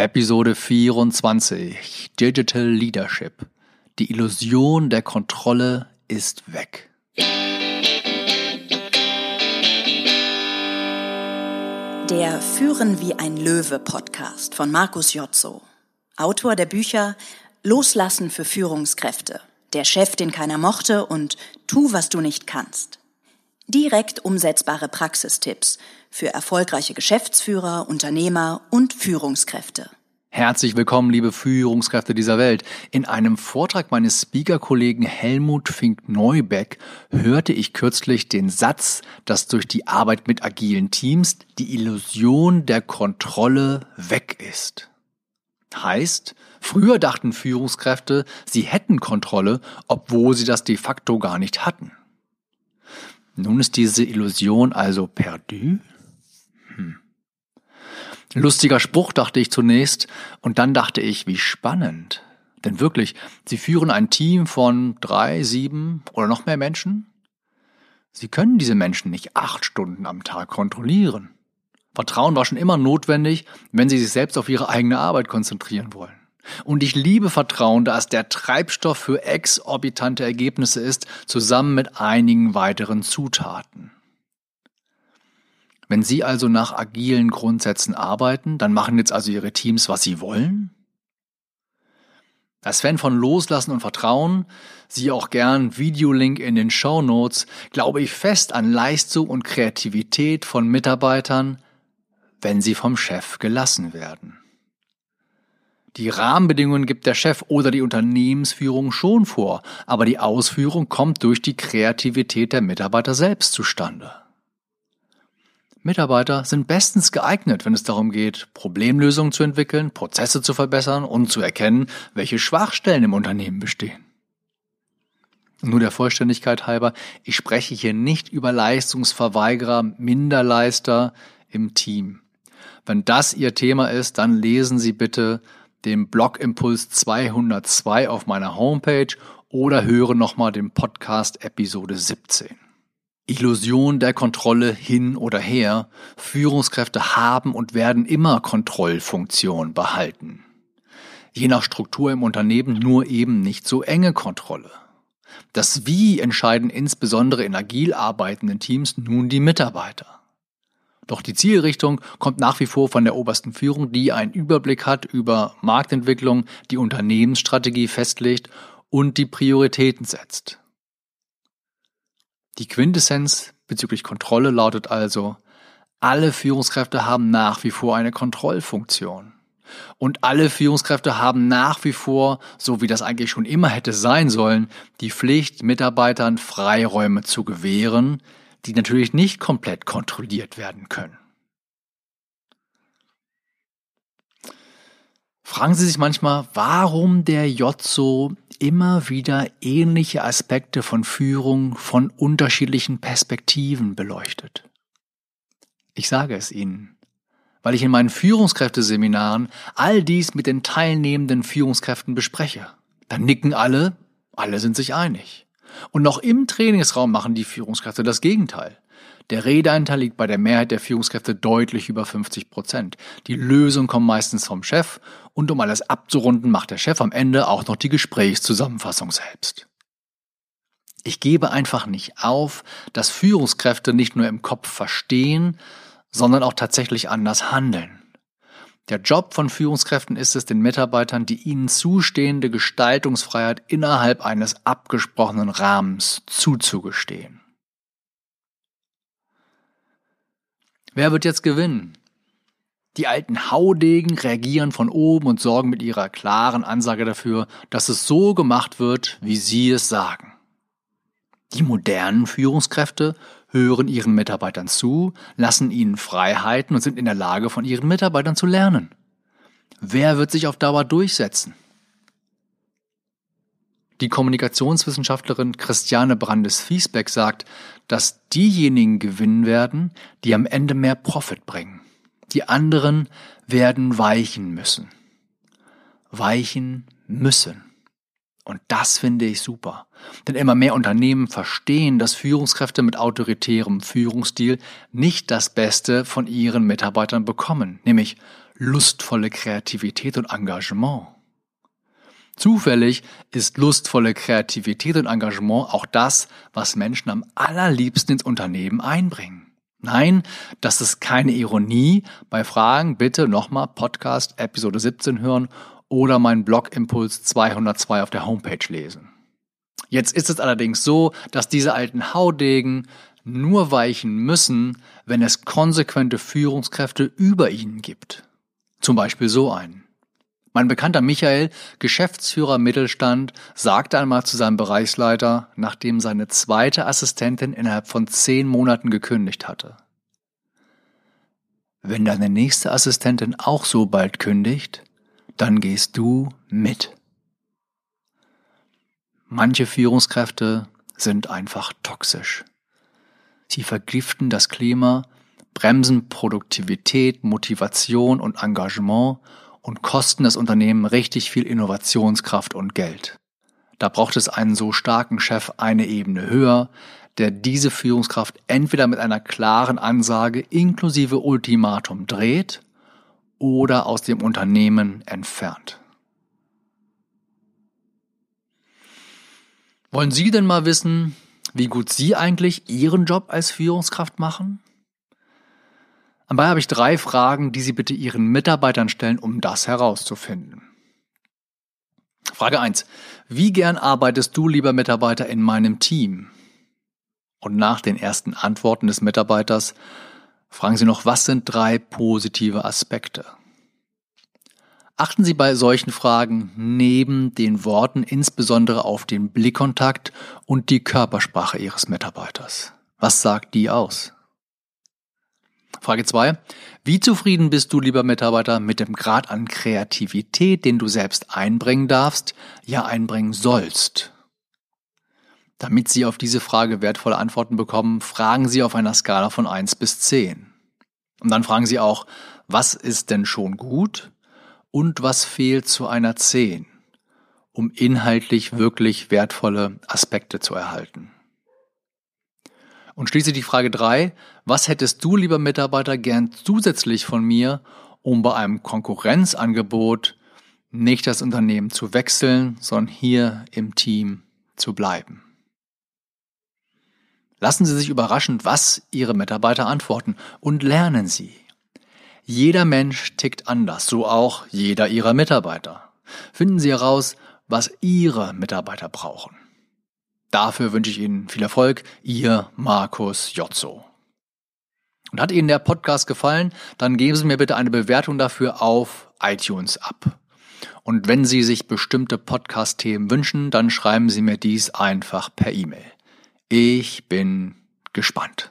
Episode 24 Digital Leadership. Die Illusion der Kontrolle ist weg. Der Führen wie ein Löwe Podcast von Markus Jotzo. Autor der Bücher Loslassen für Führungskräfte, Der Chef, den keiner mochte und Tu, was du nicht kannst. Direkt umsetzbare Praxistipps für erfolgreiche Geschäftsführer, Unternehmer und Führungskräfte. Herzlich willkommen, liebe Führungskräfte dieser Welt. In einem Vortrag meines Speaker-Kollegen Helmut Fink-Neubeck hörte ich kürzlich den Satz, dass durch die Arbeit mit agilen Teams die Illusion der Kontrolle weg ist. Heißt, früher dachten Führungskräfte, sie hätten Kontrolle, obwohl sie das de facto gar nicht hatten. Nun ist diese Illusion also perdu? Hm. Lustiger Spruch, dachte ich zunächst, und dann dachte ich, wie spannend. Denn wirklich, Sie führen ein Team von drei, sieben oder noch mehr Menschen? Sie können diese Menschen nicht acht Stunden am Tag kontrollieren. Vertrauen war schon immer notwendig, wenn Sie sich selbst auf Ihre eigene Arbeit konzentrieren wollen. Und ich liebe Vertrauen, da es der Treibstoff für exorbitante Ergebnisse ist, zusammen mit einigen weiteren Zutaten. Wenn Sie also nach agilen Grundsätzen arbeiten, dann machen jetzt also Ihre Teams, was sie wollen? Als Fan von Loslassen und Vertrauen, siehe auch gern Videolink in den Show Notes, glaube ich fest an Leistung und Kreativität von Mitarbeitern, wenn sie vom Chef gelassen werden. Die Rahmenbedingungen gibt der Chef oder die Unternehmensführung schon vor, aber die Ausführung kommt durch die Kreativität der Mitarbeiter selbst zustande. Mitarbeiter sind bestens geeignet, wenn es darum geht, Problemlösungen zu entwickeln, Prozesse zu verbessern und zu erkennen, welche Schwachstellen im Unternehmen bestehen. Nur der Vollständigkeit halber, ich spreche hier nicht über Leistungsverweigerer, Minderleister im Team. Wenn das Ihr Thema ist, dann lesen Sie bitte den Blogimpuls 202 auf meiner Homepage oder höre nochmal den Podcast Episode 17. Illusion der Kontrolle hin oder her. Führungskräfte haben und werden immer Kontrollfunktion behalten. Je nach Struktur im Unternehmen nur eben nicht so enge Kontrolle. Das Wie entscheiden insbesondere in agil arbeitenden Teams nun die Mitarbeiter. Doch die Zielrichtung kommt nach wie vor von der obersten Führung, die einen Überblick hat über Marktentwicklung, die Unternehmensstrategie festlegt und die Prioritäten setzt. Die Quintessenz bezüglich Kontrolle lautet also, alle Führungskräfte haben nach wie vor eine Kontrollfunktion. Und alle Führungskräfte haben nach wie vor, so wie das eigentlich schon immer hätte sein sollen, die Pflicht, Mitarbeitern Freiräume zu gewähren, die natürlich nicht komplett kontrolliert werden können. Fragen Sie sich manchmal, warum der Jotzo immer wieder ähnliche Aspekte von Führung von unterschiedlichen Perspektiven beleuchtet. Ich sage es Ihnen, weil ich in meinen Führungskräfteseminaren all dies mit den teilnehmenden Führungskräften bespreche. Dann nicken alle, alle sind sich einig. Und noch im Trainingsraum machen die Führungskräfte das Gegenteil. Der Redeanteil liegt bei der Mehrheit der Führungskräfte deutlich über 50 Prozent. Die Lösung kommt meistens vom Chef und um alles abzurunden, macht der Chef am Ende auch noch die Gesprächszusammenfassung selbst. Ich gebe einfach nicht auf, dass Führungskräfte nicht nur im Kopf verstehen, sondern auch tatsächlich anders handeln. Der Job von Führungskräften ist es, den Mitarbeitern die ihnen zustehende Gestaltungsfreiheit innerhalb eines abgesprochenen Rahmens zuzugestehen. Wer wird jetzt gewinnen? Die alten Haudegen reagieren von oben und sorgen mit ihrer klaren Ansage dafür, dass es so gemacht wird, wie sie es sagen. Die modernen Führungskräfte hören ihren Mitarbeitern zu, lassen ihnen Freiheiten und sind in der Lage, von ihren Mitarbeitern zu lernen. Wer wird sich auf Dauer durchsetzen? Die Kommunikationswissenschaftlerin Christiane Brandes-Fiesbeck sagt, dass diejenigen gewinnen werden, die am Ende mehr Profit bringen. Die anderen werden weichen müssen. Weichen müssen. Und das finde ich super. Denn immer mehr Unternehmen verstehen, dass Führungskräfte mit autoritärem Führungsstil nicht das Beste von ihren Mitarbeitern bekommen, nämlich lustvolle Kreativität und Engagement. Zufällig ist lustvolle Kreativität und Engagement auch das, was Menschen am allerliebsten ins Unternehmen einbringen. Nein, das ist keine Ironie. Bei Fragen bitte nochmal Podcast Episode 17 hören oder meinen Blog Impuls 202 auf der Homepage lesen. Jetzt ist es allerdings so, dass diese alten Haudegen nur weichen müssen, wenn es konsequente Führungskräfte über ihnen gibt. Zum Beispiel so einen. Mein bekannter Michael, Geschäftsführer Mittelstand, sagte einmal zu seinem Bereichsleiter, nachdem seine zweite Assistentin innerhalb von zehn Monaten gekündigt hatte. Wenn deine nächste Assistentin auch so bald kündigt, dann gehst du mit. Manche Führungskräfte sind einfach toxisch. Sie vergiften das Klima, bremsen Produktivität, Motivation und Engagement und kosten das Unternehmen richtig viel Innovationskraft und Geld. Da braucht es einen so starken Chef eine Ebene höher, der diese Führungskraft entweder mit einer klaren Ansage inklusive Ultimatum dreht oder aus dem Unternehmen entfernt. Wollen Sie denn mal wissen, wie gut Sie eigentlich Ihren Job als Führungskraft machen? Dabei habe ich drei Fragen, die Sie bitte Ihren Mitarbeitern stellen, um das herauszufinden. Frage eins: Wie gern arbeitest du, lieber Mitarbeiter, in meinem Team? Und nach den ersten Antworten des Mitarbeiters fragen Sie noch, was sind drei positive Aspekte? Achten Sie bei solchen Fragen neben den Worten insbesondere auf den Blickkontakt und die Körpersprache Ihres Mitarbeiters. Was sagt die aus? Frage zwei: Wie zufrieden bist du, lieber Mitarbeiter, mit dem Grad an Kreativität, den du selbst einbringen darfst, ja einbringen sollst? Damit Sie auf diese Frage wertvolle Antworten bekommen, fragen Sie auf einer Skala von eins bis zehn. Und dann fragen Sie auch, was ist denn schon gut? und was fehlt zu einer 10, um inhaltlich wirklich wertvolle Aspekte zu erhalten. Und schließlich die Frage 3, was hättest du, lieber Mitarbeiter, gern zusätzlich von mir, um bei einem Konkurrenzangebot nicht das Unternehmen zu wechseln, sondern hier im Team zu bleiben? Lassen Sie sich überraschen, was Ihre Mitarbeiter antworten und lernen Sie. Jeder Mensch tickt anders, so auch jeder Ihrer Mitarbeiter. Finden Sie heraus, was Ihre Mitarbeiter brauchen. Dafür wünsche ich Ihnen viel Erfolg, Ihr Markus Jotzo. Und hat Ihnen der Podcast gefallen, dann geben Sie mir bitte eine Bewertung dafür auf iTunes ab. Und wenn Sie sich bestimmte Podcast-Themen wünschen, dann schreiben Sie mir dies einfach per E-Mail. Ich bin gespannt.